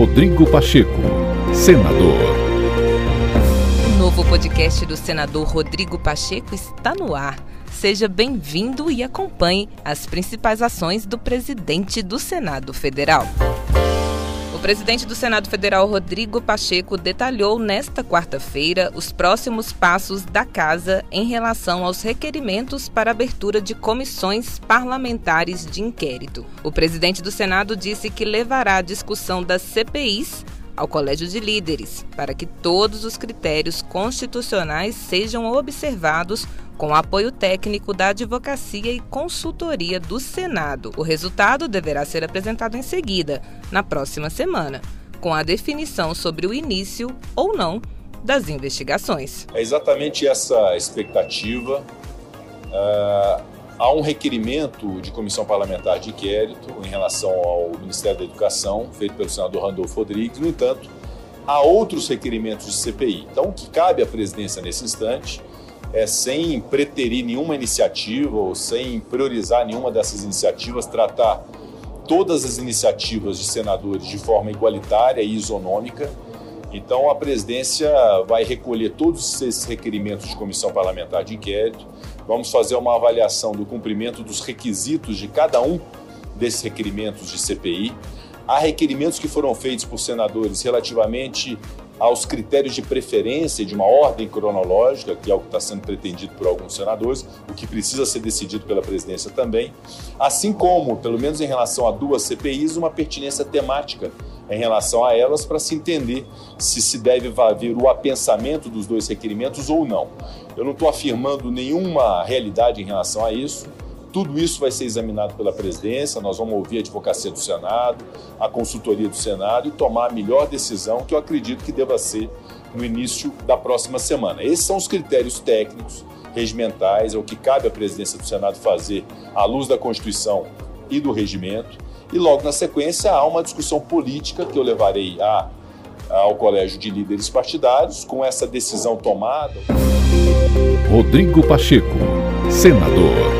Rodrigo Pacheco, senador. O novo podcast do senador Rodrigo Pacheco está no ar. Seja bem-vindo e acompanhe as principais ações do presidente do Senado Federal. O presidente do Senado Federal, Rodrigo Pacheco, detalhou nesta quarta-feira os próximos passos da Casa em relação aos requerimentos para abertura de comissões parlamentares de inquérito. O presidente do Senado disse que levará a discussão das CPIs ao Colégio de Líderes, para que todos os critérios constitucionais sejam observados com apoio técnico da Advocacia e Consultoria do Senado. O resultado deverá ser apresentado em seguida, na próxima semana, com a definição sobre o início ou não das investigações. É exatamente essa expectativa. Uh, há um requerimento de comissão parlamentar de inquérito em relação ao Ministério da Educação, feito pelo senador Randolfo Rodrigues. No entanto, há outros requerimentos de CPI. Então, o que cabe à presidência nesse instante é, sem preterir nenhuma iniciativa ou sem priorizar nenhuma dessas iniciativas, tratar todas as iniciativas de senadores de forma igualitária e isonômica. Então, a presidência vai recolher todos esses requerimentos de comissão parlamentar de inquérito, vamos fazer uma avaliação do cumprimento dos requisitos de cada um desses requerimentos de CPI. Há requerimentos que foram feitos por senadores relativamente aos critérios de preferência de uma ordem cronológica, que é o que está sendo pretendido por alguns senadores, o que precisa ser decidido pela presidência também, assim como, pelo menos em relação a duas CPIs, uma pertinência temática em relação a elas para se entender se se deve haver o apensamento dos dois requerimentos ou não. Eu não estou afirmando nenhuma realidade em relação a isso. Tudo isso vai ser examinado pela presidência, nós vamos ouvir a advocacia do Senado, a consultoria do Senado e tomar a melhor decisão que eu acredito que deva ser no início da próxima semana. Esses são os critérios técnicos, regimentais, é o que cabe à presidência do Senado fazer à luz da Constituição e do regimento. E logo na sequência há uma discussão política que eu levarei a, ao Colégio de Líderes Partidários com essa decisão tomada. Rodrigo Pacheco, senador.